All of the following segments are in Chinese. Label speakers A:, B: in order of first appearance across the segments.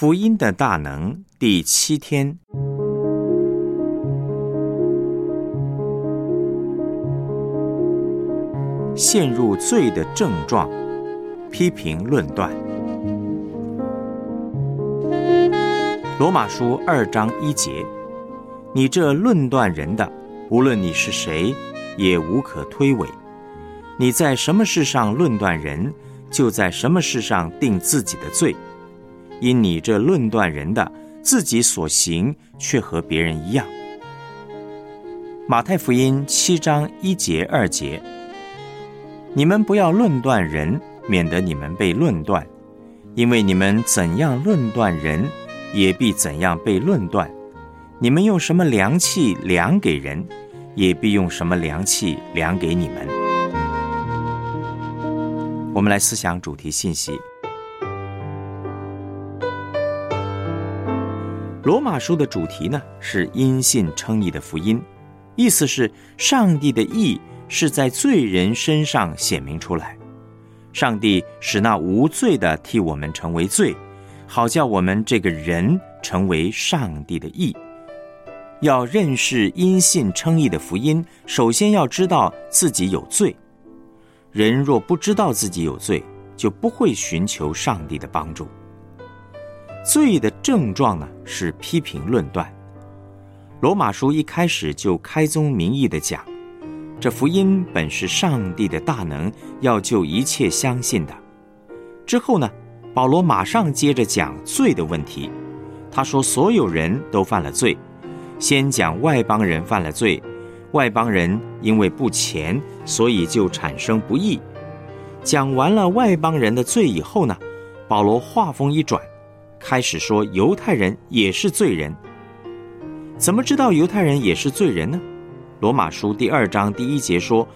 A: 福音的大能第七天，陷入罪的症状，批评论断。罗马书二章一节：你这论断人的，无论你是谁，也无可推诿。你在什么事上论断人，就在什么事上定自己的罪。因你这论断人的，自己所行却和别人一样。马太福音七章一节二节：你们不要论断人，免得你们被论断。因为你们怎样论断人。也必怎样被论断。你们用什么量器量给人，也必用什么量器量给你们。我们来思想主题信息。罗马书的主题呢是因信称义的福音，意思是上帝的义是在罪人身上显明出来，上帝使那无罪的替我们成为罪。好叫我们这个人成为上帝的义。要认识因信称义的福音，首先要知道自己有罪。人若不知道自己有罪，就不会寻求上帝的帮助。罪的症状呢，是批评论断。罗马书一开始就开宗明义的讲，这福音本是上帝的大能，要救一切相信的。之后呢？保罗马上接着讲罪的问题，他说：“所有人都犯了罪，先讲外邦人犯了罪，外邦人因为不虔，所以就产生不义。讲完了外邦人的罪以后呢，保罗话锋一转，开始说犹太人也是罪人。怎么知道犹太人也是罪人呢？罗马书第二章第一节说：‘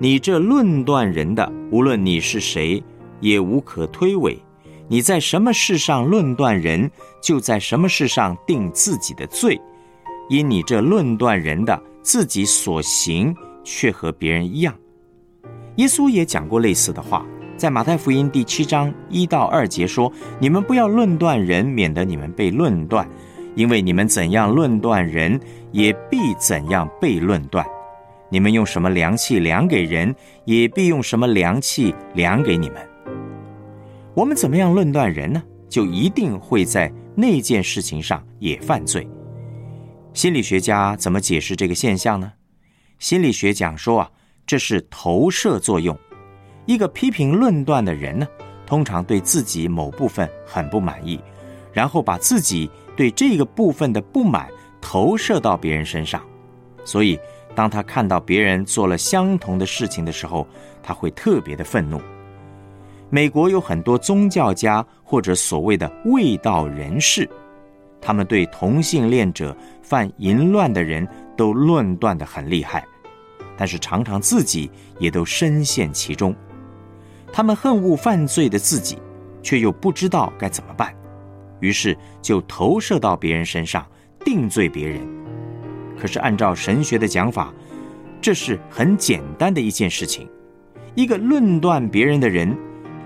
A: 你这论断人的，无论你是谁，也无可推诿。’”你在什么事上论断人，就在什么事上定自己的罪，因你这论断人的自己所行却和别人一样。耶稣也讲过类似的话，在马太福音第七章一到二节说：“你们不要论断人，免得你们被论断，因为你们怎样论断人，也必怎样被论断。你们用什么量器量给人，也必用什么量器量给你们。”我们怎么样论断人呢？就一定会在那件事情上也犯罪。心理学家怎么解释这个现象呢？心理学讲说啊，这是投射作用。一个批评论断的人呢，通常对自己某部分很不满意，然后把自己对这个部分的不满投射到别人身上。所以，当他看到别人做了相同的事情的时候，他会特别的愤怒。美国有很多宗教家或者所谓的卫道人士，他们对同性恋者、犯淫乱的人都论断的很厉害，但是常常自己也都深陷其中。他们恨恶犯罪的自己，却又不知道该怎么办，于是就投射到别人身上，定罪别人。可是按照神学的讲法，这是很简单的一件事情。一个论断别人的人。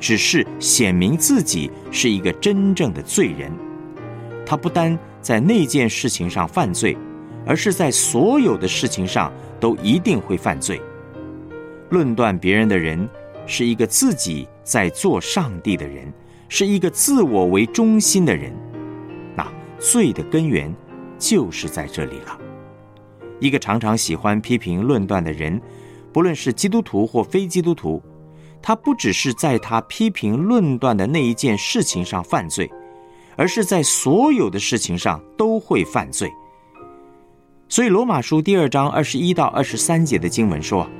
A: 只是显明自己是一个真正的罪人，他不单在那件事情上犯罪，而是在所有的事情上都一定会犯罪。论断别人的人是一个自己在做上帝的人，是一个自我为中心的人。那罪的根源就是在这里了。一个常常喜欢批评论断的人，不论是基督徒或非基督徒。他不只是在他批评论断的那一件事情上犯罪，而是在所有的事情上都会犯罪。所以，罗马书第二章二十一到二十三节的经文说：“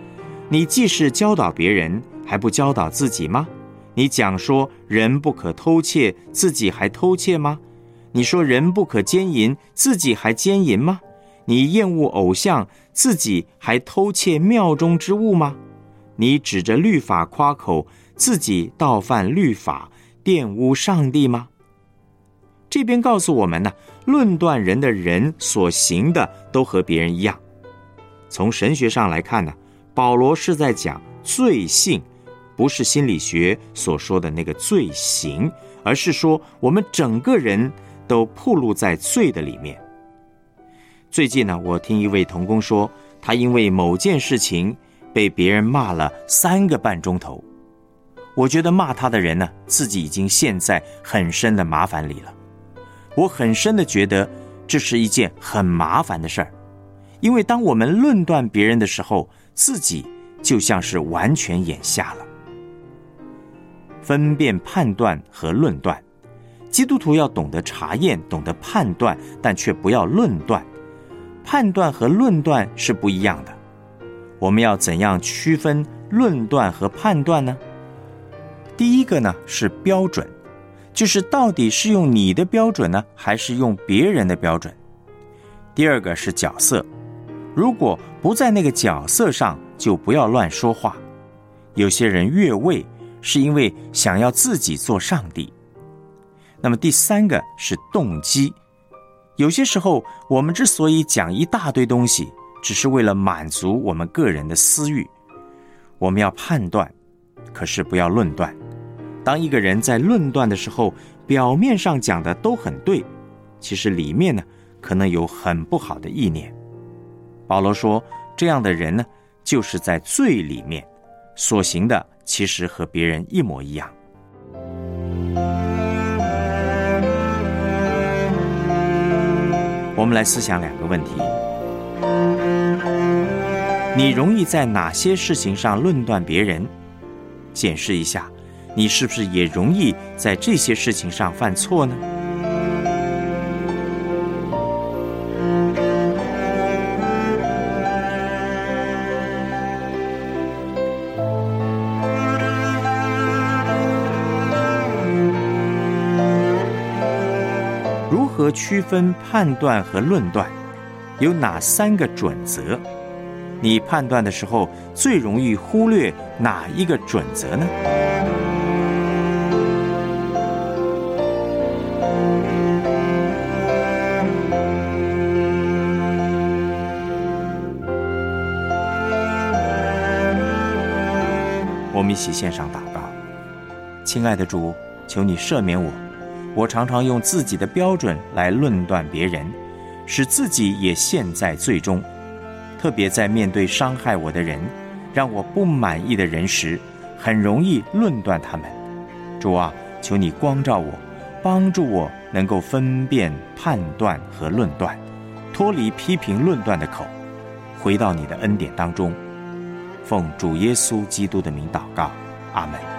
A: 你既是教导别人，还不教导自己吗？你讲说人不可偷窃，自己还偷窃吗？你说人不可奸淫，自己还奸淫吗？你厌恶偶像，自己还偷窃庙中之物吗？”你指着律法夸口，自己倒犯律法，玷污上帝吗？这边告诉我们呢，论断人的人所行的都和别人一样。从神学上来看呢，保罗是在讲罪性，不是心理学所说的那个罪行，而是说我们整个人都暴露在罪的里面。最近呢，我听一位童工说，他因为某件事情被别人骂了三个半钟头。我觉得骂他的人呢，自己已经陷在很深的麻烦里了。我很深的觉得这是一件很麻烦的事儿，因为当我们论断别人的时候，自己就像是完全眼瞎了。分辨、判断和论断，基督徒要懂得查验，懂得判断，但却不要论断。判断和论断是不一样的，我们要怎样区分论断和判断呢？第一个呢是标准，就是到底是用你的标准呢，还是用别人的标准？第二个是角色，如果不在那个角色上，就不要乱说话。有些人越位是因为想要自己做上帝。那么第三个是动机。有些时候，我们之所以讲一大堆东西，只是为了满足我们个人的私欲。我们要判断，可是不要论断。当一个人在论断的时候，表面上讲的都很对，其实里面呢，可能有很不好的意念。保罗说，这样的人呢，就是在罪里面所行的，其实和别人一模一样。我们来思想两个问题：你容易在哪些事情上论断别人？检视一下，你是不是也容易在这些事情上犯错呢？如何区分判断和论断有哪三个准则？你判断的时候最容易忽略哪一个准则呢？我们一起献上祷告，亲爱的主，求你赦免我。我常常用自己的标准来论断别人，使自己也陷在最终。特别在面对伤害我的人、让我不满意的人时，很容易论断他们。主啊，求你光照我，帮助我能够分辨、判断和论断，脱离批评论断的口，回到你的恩典当中。奉主耶稣基督的名祷告，阿门。